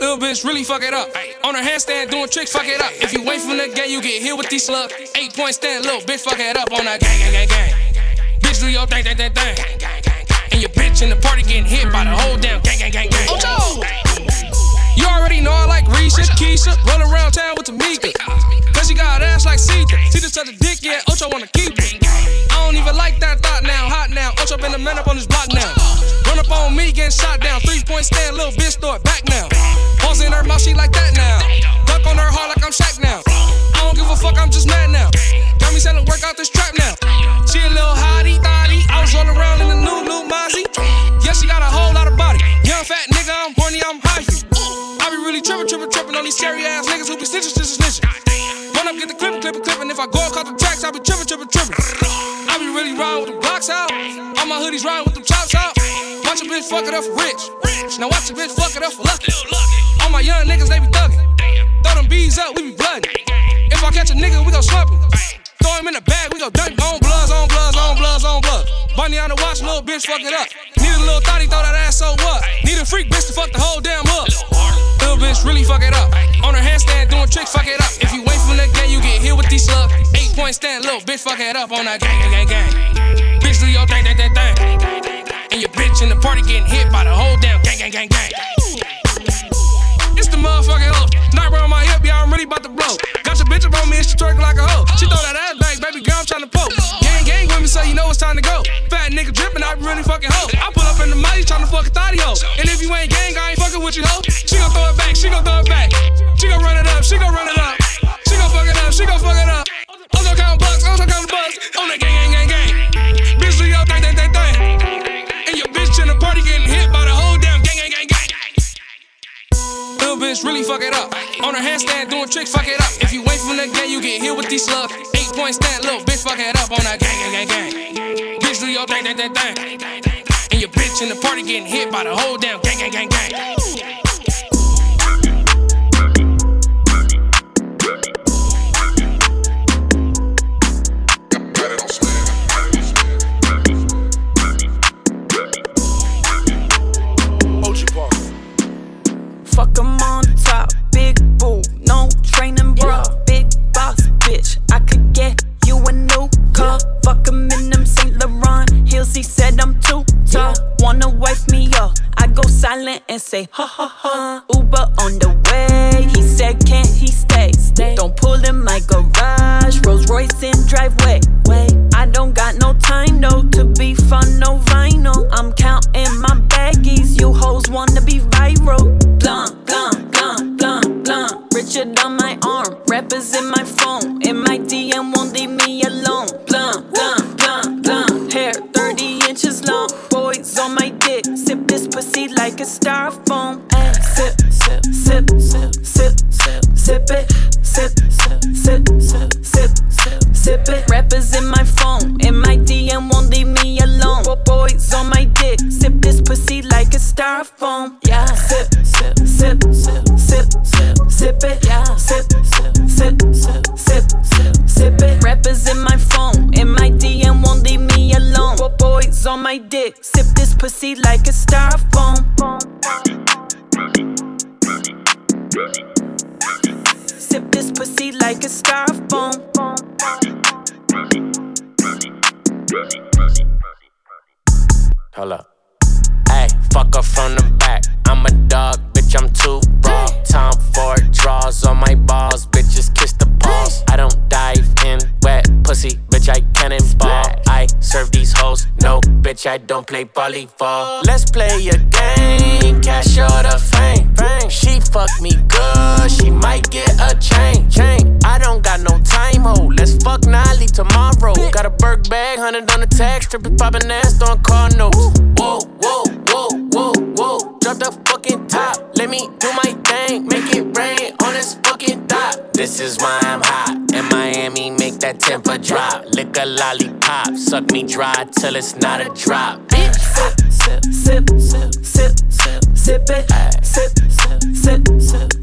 Little bitch really fuck it up. On her handstand doing tricks, fuck it up. If you wait from the game, you get hit with these slugs. Eight point stand, little bitch fuck it up on that gang, gang, gang, gang. Bitch do your thing, thing, thing, thing. And your bitch in the party getting hit by the whole damn gang, gang, gang, gang. Ocho! You already know I like Risha, Keisha, roll around town with the Mika. Cause she got ass like Caesar. See this other dick, yeah, Ocho wanna keep it. Don't even like that thought now, hot now. Ocho been the man up on this block now. Run up on me, getting shot down. Three point stand, little bitch, throw it back now. Balls in her mouth, she like that now. Duck on her heart like I'm Shaq now. I don't give a fuck, I'm just mad now. Got me selling work out this trap now. She a little hottie, thotty. I was rolling around in the new, new Mozzie. Yeah, she got a whole lot of body. Young fat nigga, I'm horny, I'm high. I be really tripping, tripping, tripping on these scary ass niggas who be snitching, snitching, snitching. Run up, get the clipping, clipping, clipping. If I go across the tracks, I be tripping, tripping, tripping. Be really riding with the blocks out. All my hoodies riding with them chops out. Watch a bitch fuck it up for rich. Now watch a bitch fuck it up for lucky. All my young niggas, they be thugging. Throw them bees up, we be blooding. If I catch a nigga, we gon' slump. Throw him in the bag, we gon' dunk on bloods, on bloods, on bloods, on blood. Bunny on the watch, little bitch, fuck it up. Need a little thotty, throw that ass so what? Need a freak bitch to fuck the whole damn hood. Little bitch, really fuck it up. On her handstand, doing tricks, fuck it up. If you wait from the game, you get hit with these slugs. Point stand, little bitch, fuck it up on that gang, gang, gang, gang. Bitch, do your thing, thing, thing, thing. And your bitch in the party getting hit by the whole damn gang, gang, gang, gang. It's the motherfucking hoe. Night on my hip, yeah, I'm really about to blow. Got your bitch up on me and she twerking like a hoe. She throw that ass back, baby girl, I'm tryna poke. Gang, gang with me, so you know it's time to go. Fat nigga dripping, I really fucking hoe. I pull up in the mighty tryna fuck a thotty hoe. And if you ain't gang, I ain't fucking with you, hoe. She gon' throw it back, she gon' throw it back. The. On that gang, gang, gang, gang. Bitch, do your thing, thing, thing, thing. And your bitch in the party getting hit by the whole damn gang, gang, gang, gang. Little bitch really fuck it up. On her handstand doing tricks, fuck it up. If you wait from the game, you get hit with these slugs. Eight point stand, little bitch fuck it up on that gang, gang, gang, gang. Bitch do your thing, thing, thing, thing. And your bitch in the party getting hit by the whole damn gang, gang, gang, gang. Get you a new car. Fuck 'em in them Saint Laurent heels. He said I'm too tall. Wanna wife me up? I go silent and say ha ha ha. Uber on the way. He said can't he stay? Stay. Don't pull in my garage. Rolls Royce in driveway. Wait, I don't got no time though to be fun, no vinyl. I'm counting my baggies. You hoes wanna be viral. Blunt, blunt, blunt, blunt, blunt. Richard on my arm, rappers in my like a styrofoam. Hold up. I don't play volleyball. Let's play a game, cash or the fame. She fuck me good, she might get a chain. chain. I don't got no time, ho. Let's fuck Nolly tomorrow. Got a Burke bag, hundred on the tag, strippers popping ass, throwing car notes. Whoa, whoa, whoa, whoa, whoa. Drop the fucking top. Let me do my thing, make it rain on this fucking dot. This is why I'm hot. In Miami, make that temper drop. Lick a lollipop, suck me dry till it's not a drop. Bitch. Sip, sip, sip, sip, sip, sip it. Sip, sip, sip, sip, sip, sip,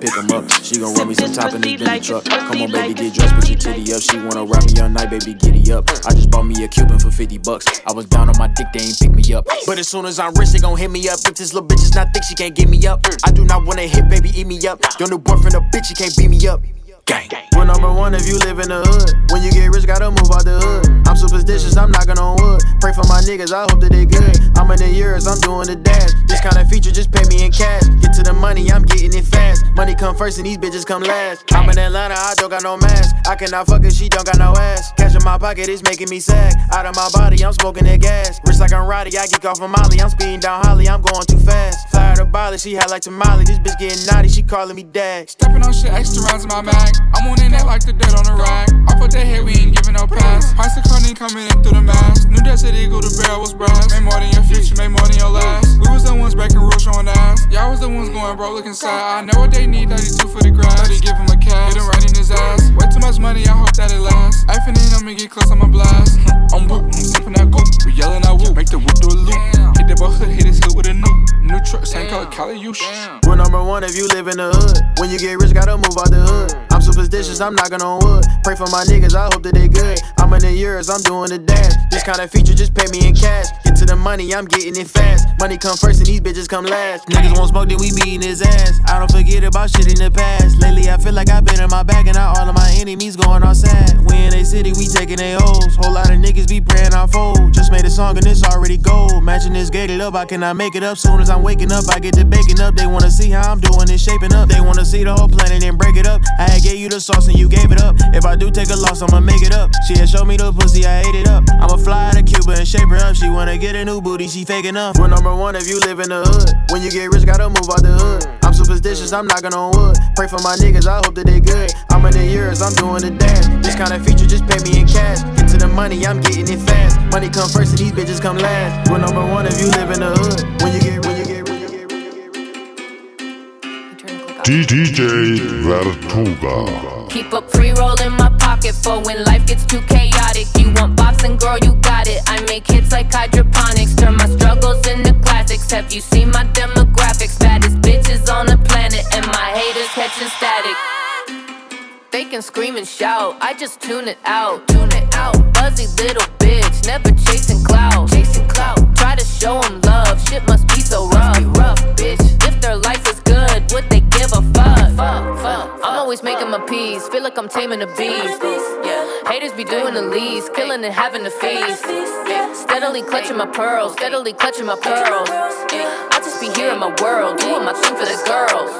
pick him up. She gon' run me some top in this Bentley truck. Come on, baby, get dressed, put your titty up. She wanna rap me all night, baby, giddy up. I just bought me a Cuban for 50 bucks. I was down on my dick, they ain't pick me up. But as soon as I'm rich, they gon' hit me up. If this little bitch is not thick, she can't get me up. I do not wanna hit, baby, eat me up. Your new boyfriend a bitch, he can't beat me up. Gang. We're number one if you live in the hood. When you get rich, gotta move out the hood. I'm superstitious, I'm knocking on wood. Pray for my niggas, I hope that they good. I'm in the years, I'm doing the dash. This kind of feature, just pay me in cash. Get to the money, I'm getting it fast. Money come first and these bitches come last. I'm in Atlanta, I don't got no mask. I cannot fuck her, she don't got no ass. Cash in my pocket is making me sag. Out of my body, I'm smoking that gas. Rich like I'm Roddy, I geek off of Molly. I'm speeding down Holly, I'm going too fast. Fly her to Bali, she had like tamale. This bitch getting naughty, she calling me dad. Stepping on shit, extra rounds in my bag. I'm on in that like the dirt on the rack. Off of that head, we ain't giving no pass. Price of cunning coming in through the mask. New that city go the barrel was brass. Made more than your future, made more than your last. We was the ones back in real showing ass. Y'all was the ones going bro looking sad. I know what they need, 32 for the grass. 30 give him a cash, hit him right in his ass. Way too much money, I hope that it lasts. Effing in, I'ma get close, I'ma blast. I'm whoop, I'm sipping that goop. We yelling out whoop, make the whoop do a loop. Hit that hood, hit his hood with a new. New truck, same color, Cali, you We're number one if you live in the hood. When you get rich, gotta move out the hood. I'm superstitious, I'm knocking on wood. Pray for my niggas, I hope that they good. I'm in the years, I'm doing the dash. This kind of feature, just pay me in cash. Get to the money, I'm getting it fast. Money come first and these bitches come last. Niggas won't smoke, then we beating his ass. I don't forget about shit in the past. Lately, I feel like I've been in my bag and now all of my enemies going outside. We in a city, we taking they hoes. Whole lot of niggas be praying I fold. Just made a song and it's already gold. Matching this gated up, I cannot make it up. Soon as I'm waking up, I get to baking up. They wanna see how I'm doing it, shaping up. They wanna see the whole planet and break it up. I had gave you the sauce and you gave it up. If I do take a loss, I'ma make it up. She had showed me the pussy, I ate it up. I'ma fly to Cuba and shape her up. She wanna get a new booty, she fake enough. We're number one if you live in the hood. When you get rich, gotta move out the hood. I'm superstitious, I'm knocking on wood. Pray for my niggas, I hope that they good. I'm in the years, I'm doing the dance. This kind of feature, just pay me in cash. Get to the money, I'm getting it fast. Money come first and these bitches come last. We're number one if you live in the hood. When you get, when DJ Vertuga. Keep a pre roll in my pocket for when life gets too chaotic. You want boxing, girl, you got it. I make hits like hydroponics, turn my struggles into classics. Have you seen my demographics? Baddest bitches on the planet, and my haters catching static. They can scream and shout, I just tune it out, tune it out. Buzzy little bitch, never chasing clout, chasing clout. Try to show them love, shit must be so rough, rough, bitch. If their life is good, would they give a fuck? fuck, fuck. I'm always making my peace, feel like I'm taming the beast. Haters be doing the least, killing and having the feast. Steadily clutching my pearls, steadily clutching my pearls. I just be here in my world, doing my thing for the girls.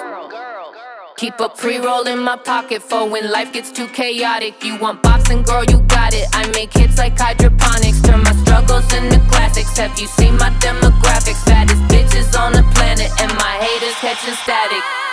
Keep a pre roll in my pocket for when life gets too chaotic. You want boxing, girl, you got it. I make hits like hydroponics, turn my struggles into classics. Have you seen my demographics? Fattest bitches on the planet, and my haters catching static.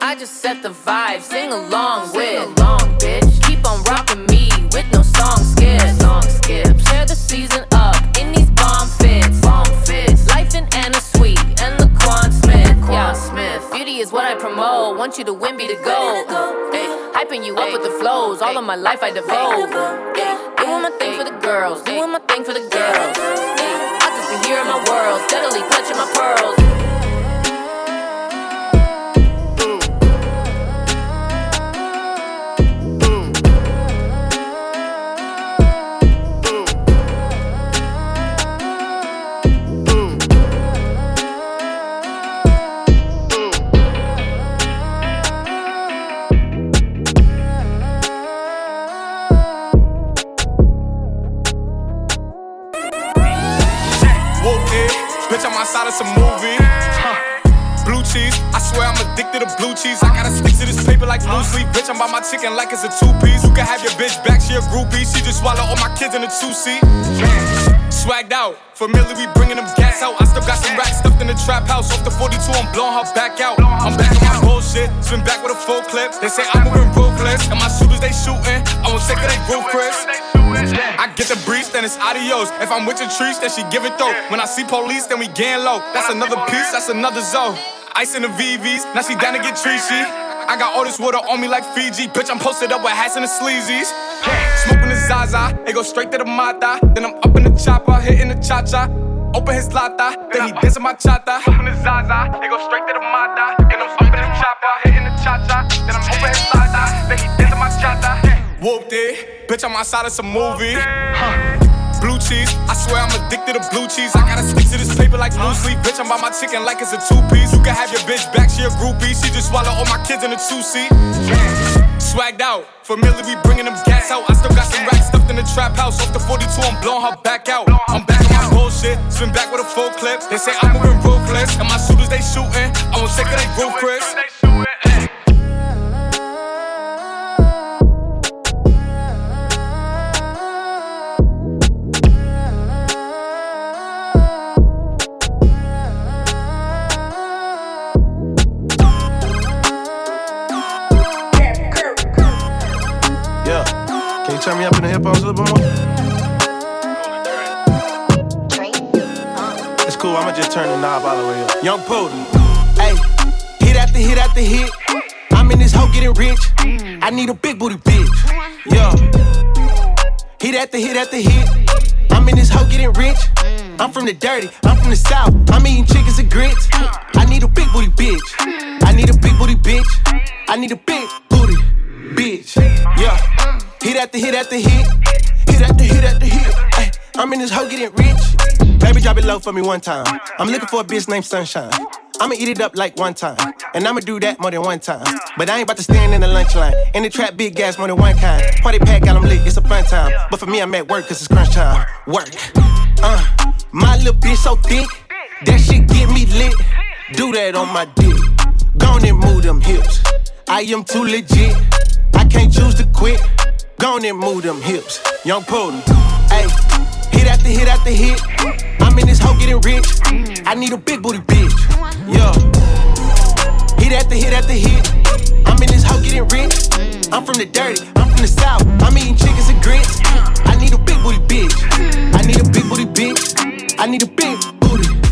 I just set the vibe, sing along with, Sing along, bitch. Keep on rocking me with no song skips, song skips. Share the season up in these bomb fits, bomb fits. Life in Anna Sui and Laquan Smith, yeah, Smith. Beauty is what I promote. Want you to win, be the goal. Ay, hyping you up with the flows. All of my life I devote. Ay, doing my thing for the girls, doing my thing for the girls. Ay, I just be here in my world, steadily clutching my pearls. Like loose leaf. Bitch, I'm by my chicken like it's a two piece. You can have your bitch back, she a groupie. She just swallow all my kids in a two seat. Swagged out, familiar, we bringing them gas out. I still got some racks stuffed in the trap house. Off the 42, I'm blowing her back out. I'm back on my bullshit, swim back with a full clip. They say I'm moving ruthless, and my shooters they shooting. I won't take of they roof, Chris. I get the breeze, then it's adios. If I'm with your trees, then she give it though. When I see police, then we gang low. That's another piece, that's another zone. Ice in the VVs, now she down to get treachy. I got all this water on me like Fiji. Bitch, I'm posted up with hats and the sleazies. Smoking the Zaza, it go straight to the Mata. Then I'm up in the chopper, hitting the cha cha. Open his lata, then he dancing my chata. Open his Zaza, he go straight to the Mata. And I'm open the chopper, hitting the cha cha. Then I'm open his lata, then he dancing my chata. Whooped it, bitch, I'm outside of some movie. Huh. Blue cheese, I swear I'm addicted to blue cheese. I gotta stick to this paper like blue sleep. Bitch, I'm by my chicken like it's a two piece. You can have your bitch back, she a groupie. She just swallow all my kids in a two seat. Swagged out, familiar, we bringing them gas out. I still got some racks stuffed in the trap house. Off the 42, I'm blowing her back out. I'm back on my bullshit, spin back with a full clip. They say I'm moving ruthless, and my shooters they shooting. I won't take it, they roof, turn me up in the headphones a little bit more? It's cool, I'ma just turn the knob all the way up. Young Putin. Hey, hit after hit after hit. I'm in this hoe getting rich. I need a big booty bitch. Yeah. Hit after hit after hit. I'm in this hoe getting rich. I'm from the dirty, I'm from the south. I'm eating chickens and grits. I need a big booty bitch. I need a big booty bitch. I need a big after hit after hit. Hit after hit after hit. Ay, I'm in this hoe getting rich. Baby, drop it low for me one time. I'm looking for a bitch named Sunshine. I'ma eat it up like one time. And I'ma do that more than one time. But I ain't about to stand in the lunch line. In the trap, big gas more than one kind. Party pack, got 'em lit, it's a fun time. But for me, I'm at work, cause it's crunch time. Work. Uh, my little bitch so thick, that shit get me lit. Do that on my dick. Gone and move them hips. I am too legit. I can't choose to quit. Gone and move them hips. Young Putin. Hey, hit after hit after hit. I'm in this hoe getting rich. I need a big booty bitch. Yeah. Hit after hit after hit. I'm in this hoe getting rich. I'm from the dirty, I'm from the south. I'm eating chickens and grits. I need a big booty bitch. I need a big booty bitch. I need a big booty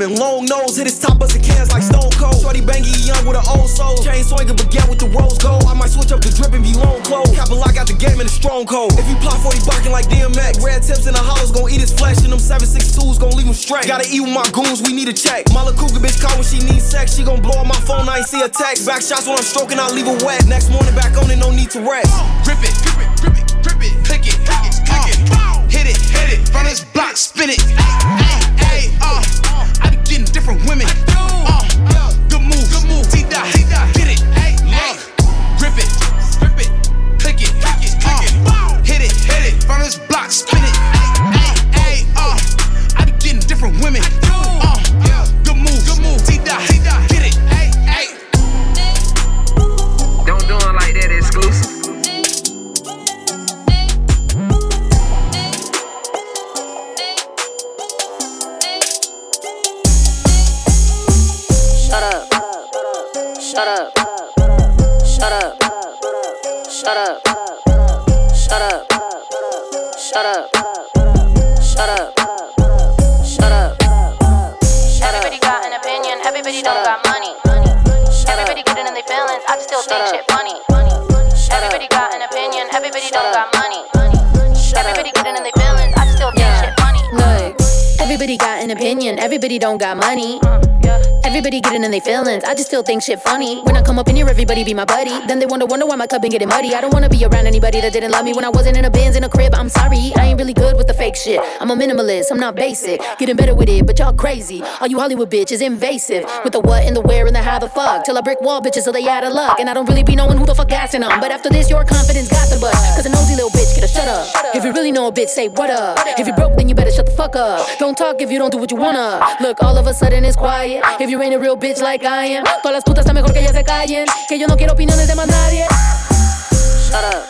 357, long nose, hit his top busting cans like Stone Cold. Shorty bangy young with an old soul. Chain swinging baguette with the rose gold. I might switch up the drip and be long clothes. Cap a lock out the game in a strong cold. If you plot 40 barking like DMX, red tips in the hollows gon' eat his flesh. And them 762s gon' leave him straight. Gotta eat with my goons, we need a check. Mala Cougar bitch call when she needs sex. She gon' blow up my phone, I ain't see a text. Back shots when I'm stroking, I leave her wet. Next morning back on it, no need to rest. Grip it, grip it, grip it, grip it, click it, click it, click it. Hit it, hit it, from this block, spin it. Ay, ay, uh, I be getting different women. Still think shit funny. When I come up in everybody be my buddy. Then they wonder, wonder why my cup been getting muddy. I don't wanna be around anybody that didn't love me when I wasn't in a Benz in a crib. I'm sorry, I ain't really good with the fake shit. I'm a minimalist, I'm not basic. Getting better with it, but y'all crazy. All you Hollywood bitches invasive. With the what and the where and the how the fuck. Till I brick wall bitches so they out of luck. And I don't really be knowing who the fuck gassing them. But after this, your confidence got the bust. Cause a nosy little bitch, get a shut up. If you really know a bitch, say what up. If you broke, then you better shut the fuck up. Don't talk if you don't do what you wanna. Look, all of a sudden it's quiet. If you ain't a real bitch like I am, todas las putas está mejor que se callen. Que yo no quiero opiniones de más nadie. Shut up.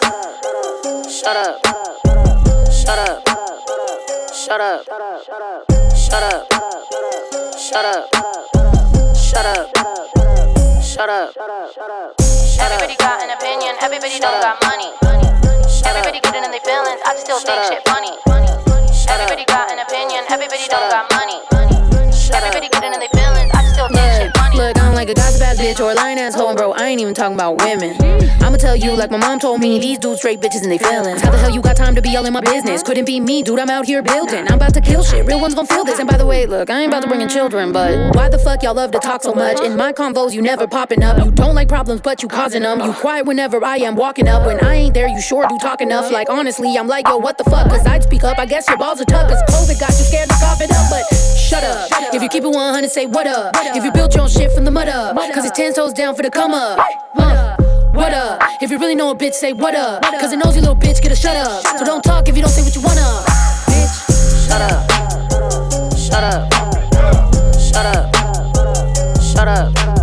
Shut up. Shut up. Shut up. Shut up. Shut up. Shut up. Shut up. Everybody got an opinion, everybody don't got money. Everybody getting in their feelings, I just still think shit funny. Everybody got an opinion, everybody don't got money. Everybody getting in their feelings, I just still think shit funny. Look, I don't like a gossip ass bitch or a lying ass hoe, and bro, I ain't even talking about women. I'ma tell you, like my mom told me, these dudes straight bitches and they feelings. How the hell you got time to be all in my business? Couldn't be me, dude, I'm out here building. I'm about to kill shit, real ones gon' feel this. And by the way, look, I ain't about to bring in children, but why the fuck y'all love to talk so much? In my convos, you never popping up. You don't like problems, but you causing them. You quiet whenever I am walking up. When I ain't there, you sure do talk enough. Like, honestly, I'm like, yo, what the fuck? Cause I'd speak up, I guess your balls are tough. Cause COVID got you scared to cough it up, but shut up. If you keep it 100, say what up. If you built your own shit from the mud up, cause it's 10 toes down for the come up. Huh. What up? If you really know a bitch, say what up. Cause it a nosy little bitch, get a shut up. So don't talk if you don't say what you wanna. Bitch, shut up. Shut up. Shut up. Shut up. Shut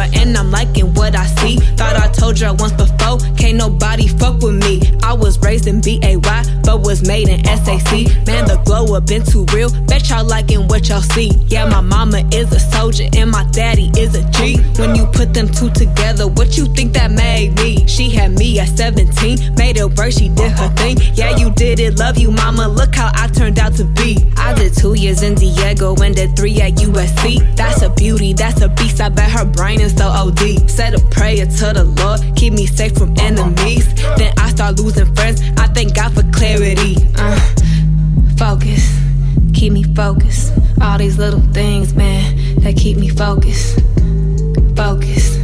and I'm liking what I see. Thought I told y'all once before, can't nobody fuck with me. I was raised in BAY, but was made in SAC. Man, the glow up been too real. Bet y'all liking what y'all see. Yeah, my mama is a soldier and my daddy is a G. When you put them two together, what you think that made me? She had me at 17, made it work, she did her thing. Yeah, you did it, love you, mama. Look how I turned out to be. I did two years in Diego and did three at USC. That's a beauty, that's a beast. I bet her brain is so OD. Said a prayer to the Lord, keep me safe from enemies. Then I start losing friends. I thank God for clarity. Uh, focus, keep me focused. All these little things, man, that keep me focused. Focus,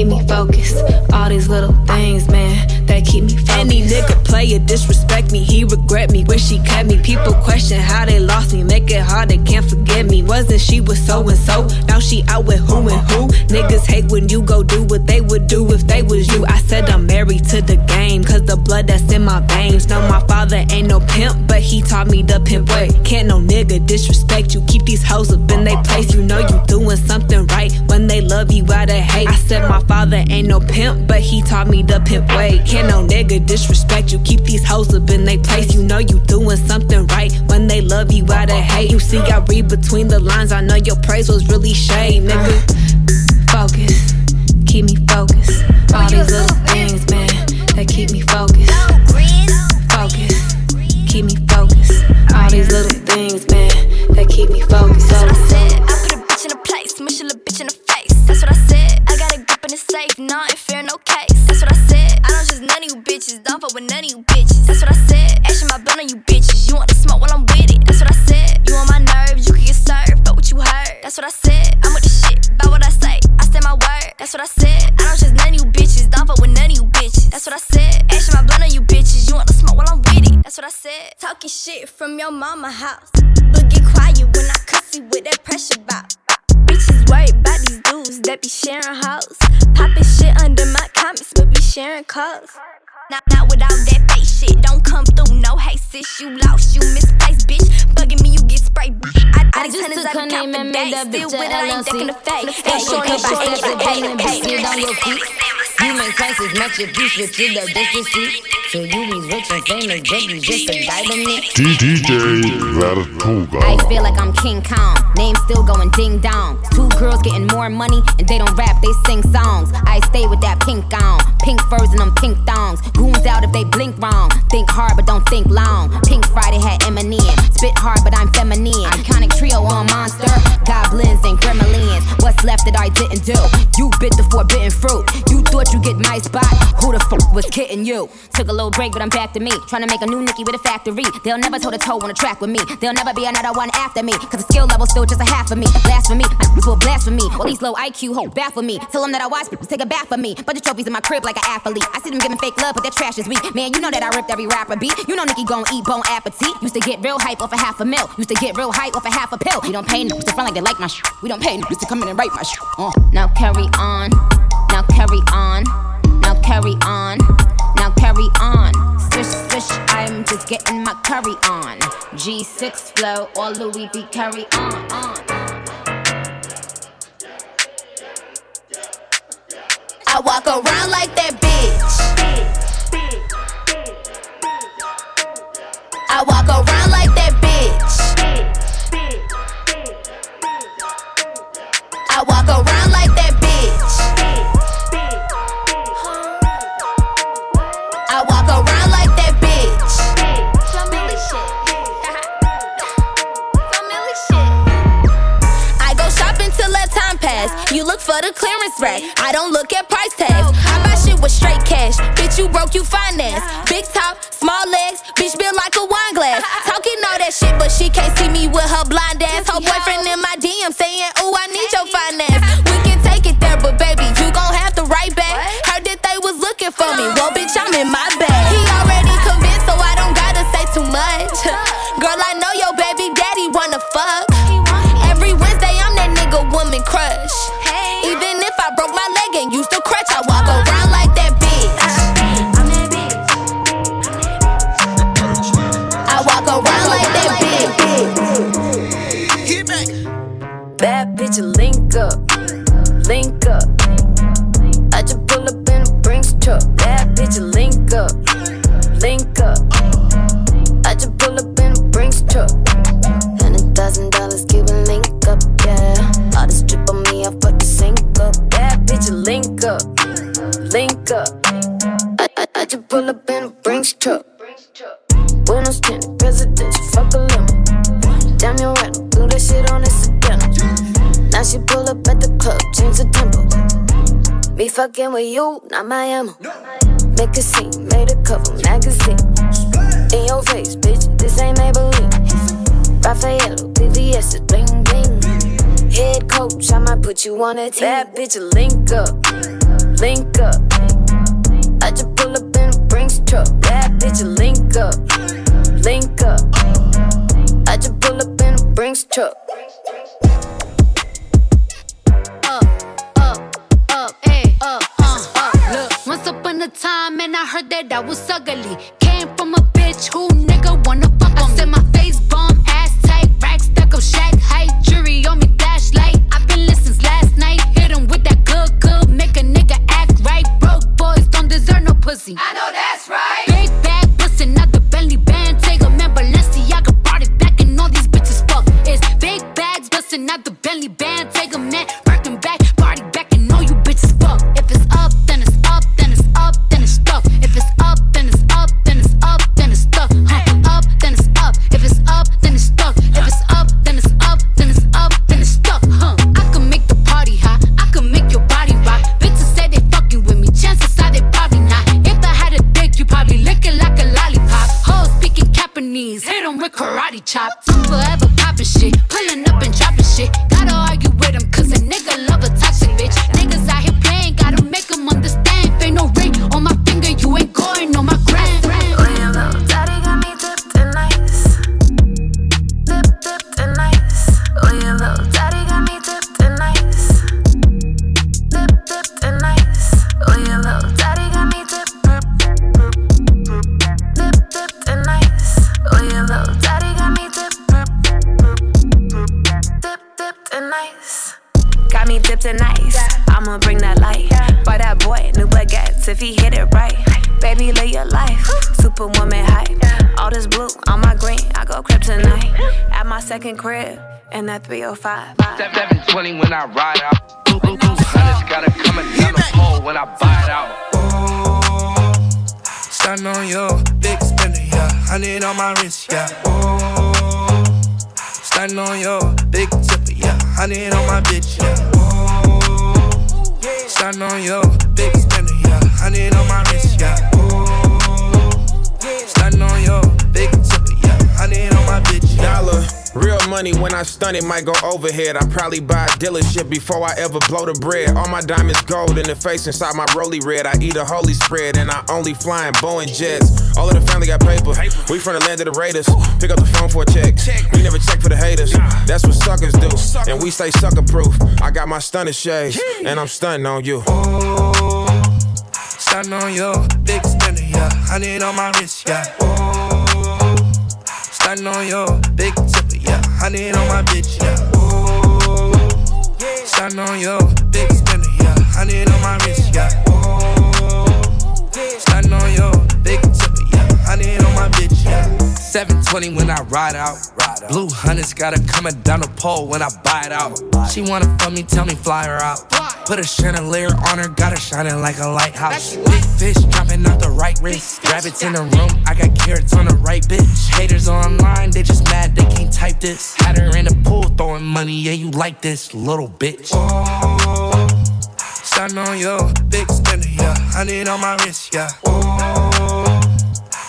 keep me focused. All these little things, man, that keep me focused. Any nigga player disrespect me, he regret me. Wish he kept me. People question how they lost me, make it hard, they can't forget me. Wasn't she with so and so? Now she out with who and who? Niggas hate when you go do what they would do if they was you. I said I'm married to the game, cause the blood that's in my veins. No, my father ain't no pimp, but he taught me the pimp way. Can't no nigga disrespect you. Keep these hoes up in they place. You know you doing something right when they love you out of hate. I said my father ain't no pimp, but he taught me the pimp way. Can't no nigga disrespect you. Keep these hoes up in they place. You know you doing something right when they love you out of hate. You see, I read between the lines. I know your praise was really shade, nigga. Focus, keep me focused. All these little things, man, that keep me focused. Focus, keep me focused. All these little things, man, that keep me focused. That's what I said. I put a bitch in a place, smush a little bitch in the face. That's what I said. I safe, no fear, no case. That's what I said. I don't just none of you bitches, don't fuck with none of you bitches. That's what I said. Action my blunt on you bitches. You want the smoke while I'm with it. That's what I said. You on my nerves, you can get served, but what you heard. That's what I said. I'm with the shit, about what I say. I said my word. That's what I said. I don't just none of you bitches, don't fuck with none of you bitches. That's what I said. Action my blunt on you bitches. You want the smoke while I'm with it. That's what I said. Talking shit from your mama house. But get quiet when I cussy with that pressure bout. Bitches worried about these dudes that be sharing hoes. Popping shit under my comments, but be sharing calls. Not, not without that fake shit. Don't come through, no hate, sis. You lost, you misplaced, bitch. Bugging me, you get sprayed. I, I, I just took her name and made that bitch a with it, I ain't LLC. decking the face. Hey, Shorty, shorty, shorty, steps and hey, pain and hey, sit on hey, your feet. You make match with you, the disrespect. So you be rich and famous, but you just a diamond. DJ Vertuga. I feel like I'm King Kong. Name still going ding dong. Two girls getting more money and they don't rap, they sing songs. I stay with that pink on. Pink furs and them pink thongs. Goons out if they blink wrong. Think hard but don't think long. Pink Friday had Eminem. Spit hard but I'm feminine. Iconic trio on monster. Left that I didn't do. You bit the forbidden fruit. You thought you get my spot. Who the fuck was kidding you? Took a little break, but I'm back to me. Trying to make a new Nicki with a factory. They'll never toe to toe on a track with me. There'll never be another one after me. Cause the skill level's still just a half of me. Blasphemy, my will blasphemy. All these low IQ hoes baffle me. Tell them that I watch people take a bath for me. Bunch of trophies in my crib like an athlete. I see them giving fake love, but their trash is weak. Man, you know that I ripped every rapper beat. You know Nicki gon' eat bone appetit. Used to get real hype off a half a mil. Used to get real hype off a half a pill. We don't pay niggas to front like they like my shit. We don't pay niggas to come in and write my shit. Uh. Now carry on. Now carry on. Now carry on. Now carry on. Swish, swish, I'm just getting my curry on. G6 flow, all Louis V carry on. on. I walk around like that bitch. I walk around for the clearance rack. I don't look at price tags. I buy shit with straight cash. Bitch, you broke, you finance. Big top, small legs. Bitch, built like a wine glass. Talking all that shit, but she can't see me with her blind ass. Her boyfriend in my DM saying, Ooh, I need your finance. We can take it there, but baby, you gon' have to write back. Heard that they was looking for me. Well, bitch, I'm in my bag. He already convinced, so I don't gotta say too much. Girl, I know your baby daddy wanna fuck. Fucking with you, not my ammo. Make a scene, made a cover magazine. In your face, bitch, this ain't Maybelline. Raffaello, VVS is bling bling. Head coach, I might put you on a team. Bad bitch, link up, link up. I just pull up in a Brinks truck. Bad bitch, link up, link up. I just pull up in a Brinks truck. That was ugly. At my second crib, in that 305. 720 when I ride out. Hundreds gotta come and down the pole when I buy it out. Starting on you, big spender, yeah. Hundred on my wrist, yeah. Oh, starting on you, big tipper, yeah. Hundred on my bitch, yeah. Oh, Starting on your big spender, yeah. Honey on my wrist, yeah. Ooh. Starting on your big tipper, yeah. Honey on my bitch, yeah. Dollar. Real money when I stun it might go overhead. I probably buy a dealership before I ever blow the bread. All my diamonds gold in the face inside my roly red. I eat a holy spread and I only fly in Boeing jets. All of the family got paper. We from the land of the Raiders. Pick up the phone for a check. We never check for the haters. That's what suckers do. And we stay sucker proof. I got my stunner shades and I'm stunting on you. Starting on your big spender, yeah. Honey on my wrist, yeah. Ooh. Starting on your big tipper, Honey on my bitch, yeah. Ooh. Starting on your big spender, yeah. Honey on my wrist, yeah. Ooh. Starting on your big tipper, yeah. Honey on my bitch, yeah. 720 when I ride out. Blue hunters got her coming down the pole when I buy it out. She wanna fuck me, tell me fly her out. Put a chandelier on her, got her shining like a lighthouse. Big fish dropping out the right wrist. Rabbits in the room, I got carrots on the right bitch. Haters online, they just mad they can't type this. Had her in the pool throwing money, yeah, you like this, little bitch. Starting on your big spender, yeah. Honey on my wrist, yeah.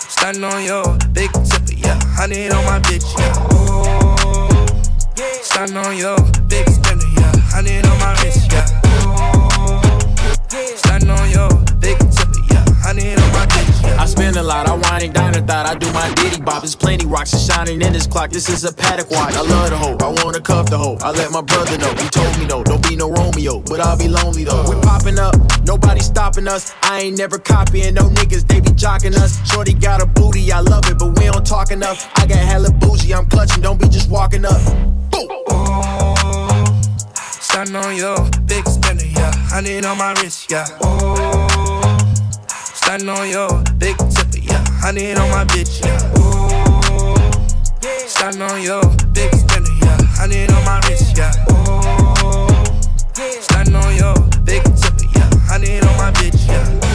Starting on your big tipper, Honey on my bitch, yeah. Ooh. On your big spender, yeah. Honey on my wrist, yeah. Ooh. On your big tipper, yeah. Honey on my bitch. I spend a lot, I wine and dine and thought I do my ditty bop. There's plenty rocks and shining in this clock. This is a Patek watch. I love the hoe, I wanna cuff the hoe. I let my brother know. He told me no, don't be no Romeo, but I'll be lonely though. We're popping up, nobody stopping us. I ain't never copying no niggas, they be jocking us. Shorty got a booty, I love it, but we don't talk enough. I got hella bougie, I'm clutching, don't be just walking up. Oh, Starting on your big spender, yeah. Honey on my wrist, yeah. Ooh. Starting on your big tipper, yeah. Honey on my bitch, yeah. Ooh. Starting on your big spender, yeah. Honey on my wrist, yeah. Ooh. Starting on your big tipper, yeah. Honey on my bitch, yeah.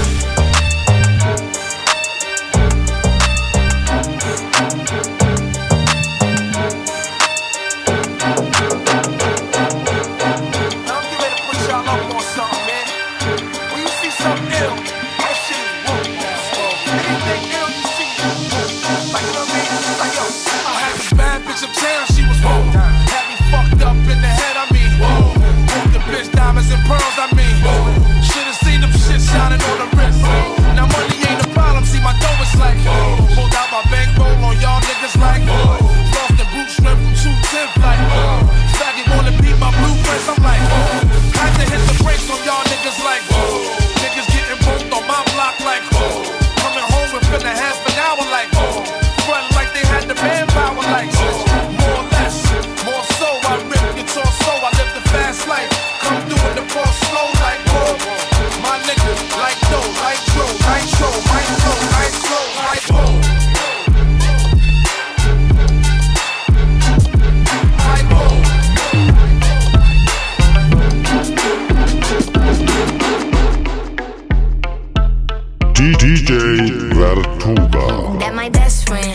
DJ Vertuga. That my best friend.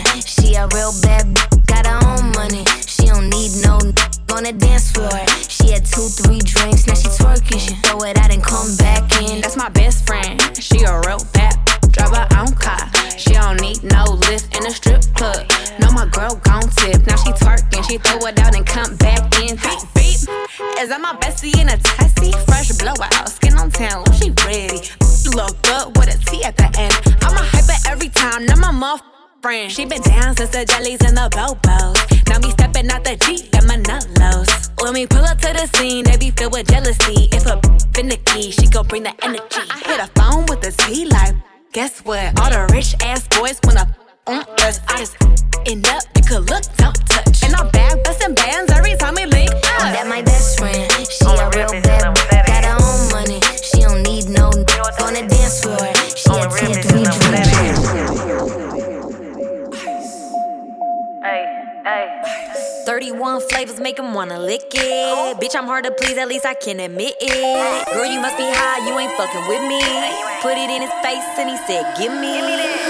The jellies and the bobos. Now me stepping out the Jeep, got my nullos. When we pull up to the scene, they be filled with jealousy. If a finicky, she gon' bring the energy. I hit a phone with a Z like, guess what? All the rich ass boys wanna on us. I just end up, you could look, don't touch. And I'm back busting bands every time we link up. That my best friend. She a oh, real bad make him wanna lick it. Bitch, I'm hard to please, at least I can admit it. Girl, you must be high, you ain't fucking with me. Put it in his face and he said, Give me.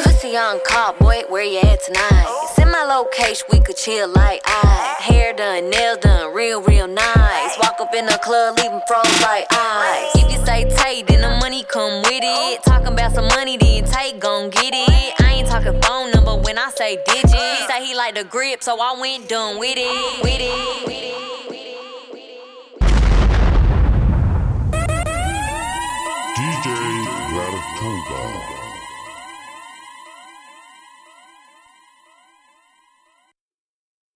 Pussy on call, boy, where you at tonight? Send my location, we could chill like I. Hair done, nails done, real, real nice. Walk up in the club, leaving froze like ice. If you say take, then the money come with it. Talking about some money, then take, gon' get it. I ain't talking phone when I say digits. He say he like the grip, so I went done with it. With it. With it.